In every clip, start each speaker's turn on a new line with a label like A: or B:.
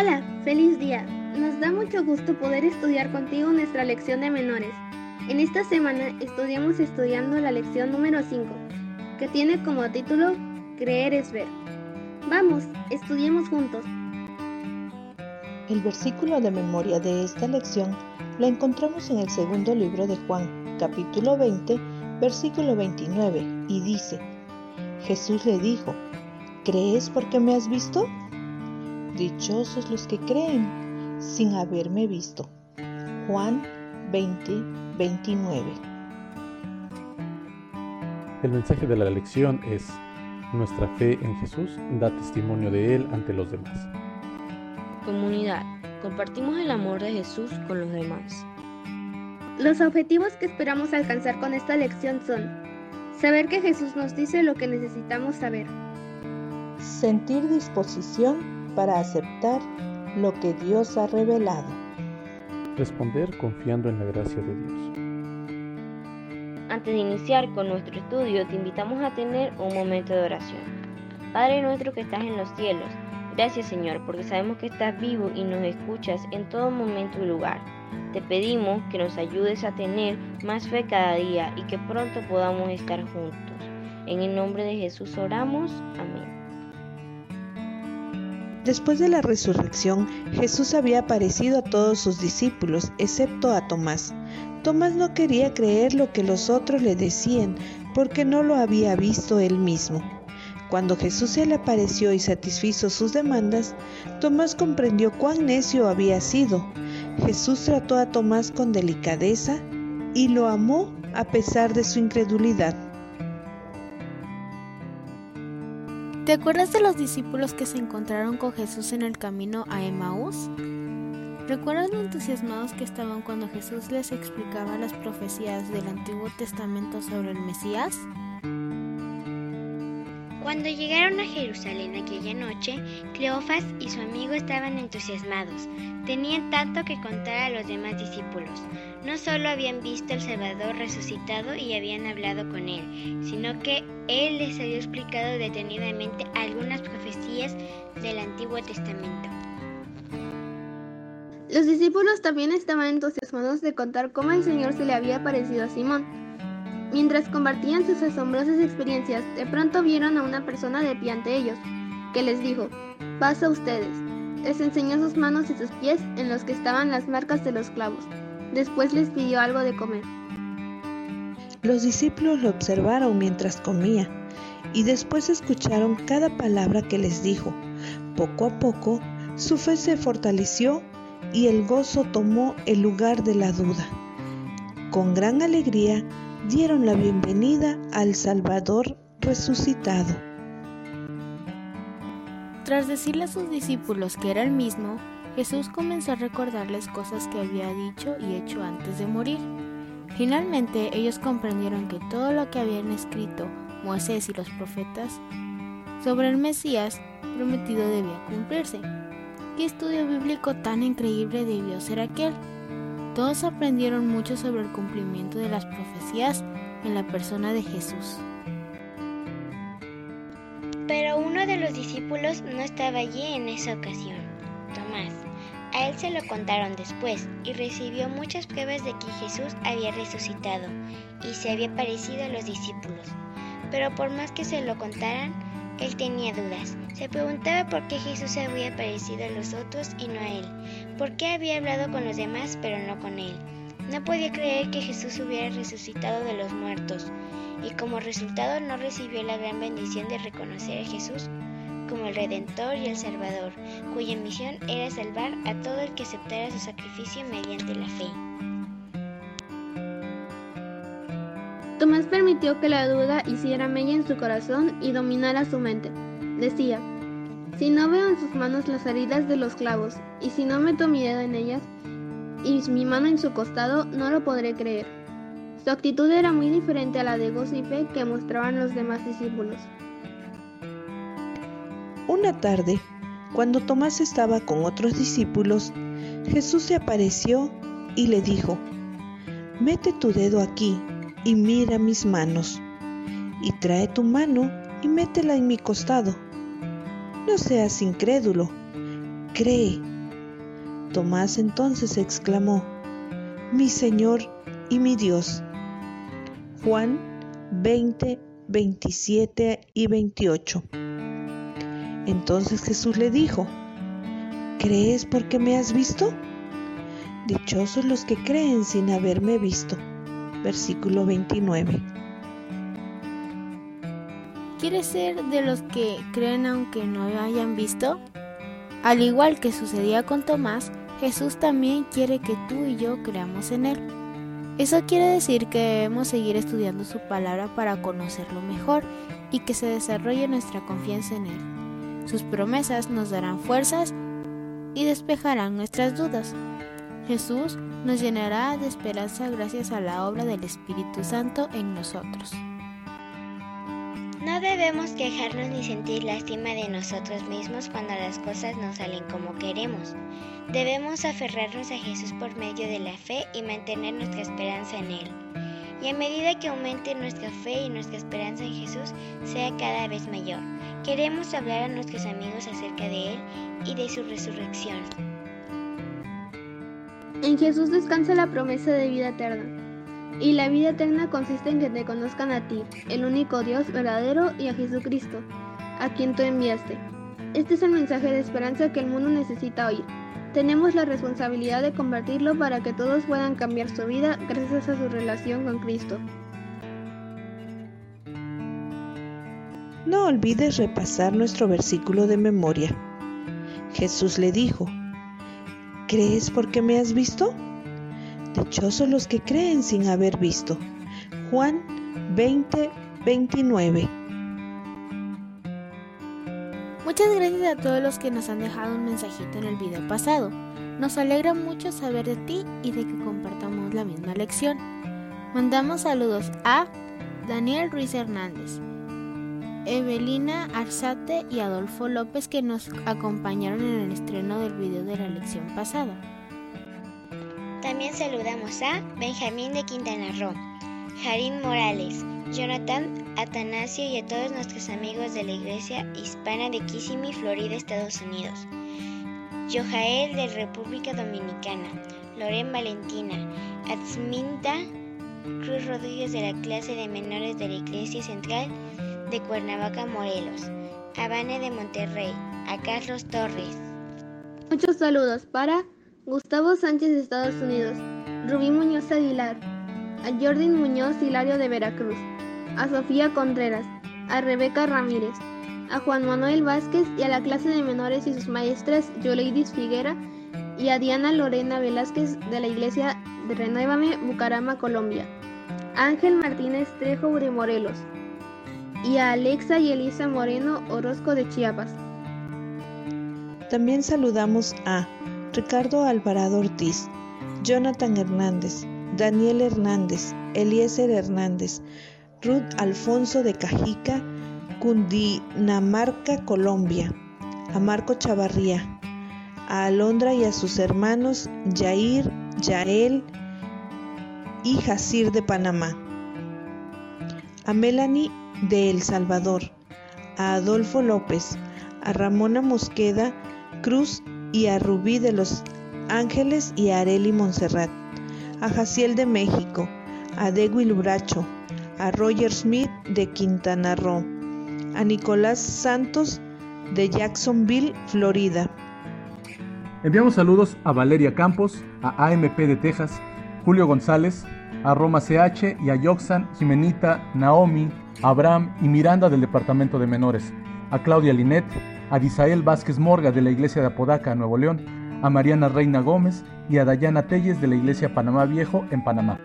A: Hola, feliz día. Nos da mucho gusto poder estudiar contigo nuestra lección de menores. En esta semana estudiamos estudiando la lección número 5, que tiene como título Creer es ver. Vamos, estudiemos juntos.
B: El versículo de memoria de esta lección la encontramos en el segundo libro de Juan, capítulo 20, versículo 29, y dice, Jesús le dijo, ¿crees porque me has visto? Dichosos los que creen sin haberme visto. Juan 20, 29.
C: El mensaje de la lección es, nuestra fe en Jesús da testimonio de Él ante los demás.
D: Comunidad, compartimos el amor de Jesús con los demás.
A: Los objetivos que esperamos alcanzar con esta lección son saber que Jesús nos dice lo que necesitamos saber,
B: sentir disposición para aceptar lo que Dios ha revelado.
C: Responder confiando en la gracia de Dios.
D: Antes de iniciar con nuestro estudio, te invitamos a tener un momento de oración. Padre nuestro que estás en los cielos, gracias Señor, porque sabemos que estás vivo y nos escuchas en todo momento y lugar. Te pedimos que nos ayudes a tener más fe cada día y que pronto podamos estar juntos. En el nombre de Jesús oramos. Amén.
B: Después de la resurrección, Jesús había aparecido a todos sus discípulos, excepto a Tomás. Tomás no quería creer lo que los otros le decían, porque no lo había visto él mismo. Cuando Jesús se le apareció y satisfizo sus demandas, Tomás comprendió cuán necio había sido. Jesús trató a Tomás con delicadeza y lo amó a pesar de su incredulidad.
E: ¿Te acuerdas de los discípulos que se encontraron con Jesús en el camino a Emaús? ¿Recuerdan lo entusiasmados que estaban cuando Jesús les explicaba las profecías del Antiguo Testamento sobre el Mesías?
F: Cuando llegaron a Jerusalén aquella noche, Cleofas y su amigo estaban entusiasmados. Tenían tanto que contar a los demás discípulos. No solo habían visto al Salvador resucitado y habían hablado con él, sino que él les había explicado detenidamente algunas profecías del Antiguo Testamento.
A: Los discípulos también estaban entusiasmados de contar cómo el Señor se le había aparecido a Simón. Mientras compartían sus asombrosas experiencias, de pronto vieron a una persona de pie ante ellos, que les dijo, pasa a ustedes. Les enseñó sus manos y sus pies en los que estaban las marcas de los clavos. Después les pidió algo de comer.
B: Los discípulos lo observaron mientras comía y después escucharon cada palabra que les dijo. Poco a poco, su fe se fortaleció y el gozo tomó el lugar de la duda. Con gran alegría, dieron la bienvenida al Salvador resucitado.
E: Tras decirle a sus discípulos que era el mismo, Jesús comenzó a recordarles cosas que había dicho y hecho antes de morir. Finalmente ellos comprendieron que todo lo que habían escrito Moisés y los profetas sobre el Mesías prometido debía cumplirse. ¿Qué estudio bíblico tan increíble debió ser aquel? Todos aprendieron mucho sobre el cumplimiento de las profecías en la persona de Jesús.
F: Pero uno de los discípulos no estaba allí en esa ocasión, Tomás. A él se lo contaron después y recibió muchas pruebas de que Jesús había resucitado y se había parecido a los discípulos. Pero por más que se lo contaran, él tenía dudas. Se preguntaba por qué Jesús había parecido a los otros y no a él. ¿Por qué había hablado con los demás pero no con él? No podía creer que Jesús hubiera resucitado de los muertos y como resultado no recibió la gran bendición de reconocer a Jesús como el Redentor y el Salvador, cuya misión era salvar a todo el que aceptara su sacrificio mediante la fe.
A: Tomás permitió que la duda hiciera mella en su corazón y dominara su mente. Decía, si no veo en sus manos las heridas de los clavos, y si no meto mi dedo en ellas, y mi mano en su costado, no lo podré creer. Su actitud era muy diferente a la de gozo y fe que mostraban los demás discípulos.
B: Una tarde, cuando Tomás estaba con otros discípulos, Jesús se apareció y le dijo, Mete tu dedo aquí y mira mis manos, y trae tu mano y métela en mi costado. No seas incrédulo, cree. Tomás entonces exclamó, mi Señor y mi Dios. Juan 20, 27 y 28. Entonces Jesús le dijo, ¿crees porque me has visto? Dichosos los que creen sin haberme visto. Versículo 29.
E: ¿Quieres ser de los que creen aunque no hayan visto? Al igual que sucedía con Tomás, Jesús también quiere que tú y yo creamos en Él. Eso quiere decir que debemos seguir estudiando su palabra para conocerlo mejor y que se desarrolle nuestra confianza en Él. Sus promesas nos darán fuerzas y despejarán nuestras dudas. Jesús nos llenará de esperanza gracias a la obra del Espíritu Santo en nosotros.
F: No debemos quejarnos ni sentir lástima de nosotros mismos cuando las cosas no salen como queremos. Debemos aferrarnos a Jesús por medio de la fe y mantener nuestra esperanza en Él. Y a medida que aumente nuestra fe y nuestra esperanza en Jesús sea cada vez mayor, queremos hablar a nuestros amigos acerca de Él y de su resurrección.
A: En Jesús descansa la promesa de vida eterna. Y la vida eterna consiste en que te conozcan a ti, el único Dios verdadero, y a Jesucristo, a quien tú enviaste. Este es el mensaje de esperanza que el mundo necesita oír. Tenemos la responsabilidad de compartirlo para que todos puedan cambiar su vida gracias a su relación con Cristo.
B: No olvides repasar nuestro versículo de memoria. Jesús le dijo, ¿crees porque me has visto? Dichosos los que creen sin haber visto. Juan 20, 29.
E: Muchas gracias a todos los que nos han dejado un mensajito en el video pasado. Nos alegra mucho saber de ti y de que compartamos la misma lección. Mandamos saludos a Daniel Ruiz Hernández, Evelina Arzate y Adolfo López que nos acompañaron en el estreno del video de la lección pasada.
F: También saludamos a Benjamín de Quintana Roo, Jarín Morales, Jonathan Atanasio y a todos nuestros amigos de la Iglesia Hispana de Kissimmee, Florida, Estados Unidos. Yojael de República Dominicana, Loren Valentina, Atzminta Cruz Rodríguez de la clase de menores de la Iglesia Central de Cuernavaca, Morelos, Habane de Monterrey, a Carlos Torres.
A: Muchos saludos para Gustavo Sánchez de Estados Unidos, Rubí Muñoz Aguilar, a Jordi Muñoz Hilario de Veracruz, a Sofía Contreras, a Rebeca Ramírez, a Juan Manuel Vázquez y a la clase de menores y sus maestras Yoleidis Figuera y a Diana Lorena Velázquez de la iglesia de Renuévame, Bucarama, Colombia, Ángel Martínez Trejo de Morelos y a Alexa y Elisa Moreno Orozco de Chiapas.
B: También saludamos a Ricardo Alvarado Ortiz, Jonathan Hernández, Daniel Hernández, Eliezer Hernández, Ruth Alfonso de Cajica, Cundinamarca, Colombia, a Marco Chavarría, a Alondra y a sus hermanos Jair, Yael y Jacir de Panamá, a Melanie de El Salvador, a Adolfo López, a Ramona Mosqueda Cruz y a Rubí de Los Ángeles y a Areli Montserrat, a Jaciel de México, a Dewey Bracho, a Roger Smith de Quintana Roo, a Nicolás Santos de Jacksonville, Florida.
C: Enviamos saludos a Valeria Campos, a AMP de Texas, Julio González, a Roma CH y a Yoxan, Jimenita, Naomi, Abraham y Miranda del Departamento de Menores, a Claudia Linet, a Disael Vázquez Morga de la Iglesia de Apodaca, Nuevo León, a Mariana Reina Gómez y a Dayana Telles de la Iglesia Panamá Viejo en Panamá.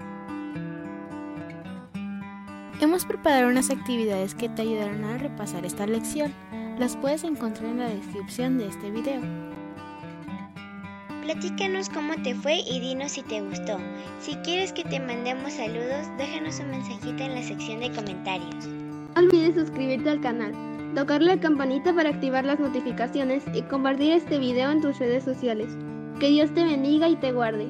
E: Hemos preparado unas actividades que te ayudarán a repasar esta lección. Las puedes encontrar en la descripción de este video.
F: Platícanos cómo te fue y dinos si te gustó. Si quieres que te mandemos saludos, déjanos un mensajito en la sección de comentarios.
A: No olvides suscribirte al canal tocar la campanita para activar las notificaciones y compartir este video en tus redes sociales. Que Dios te bendiga y te guarde.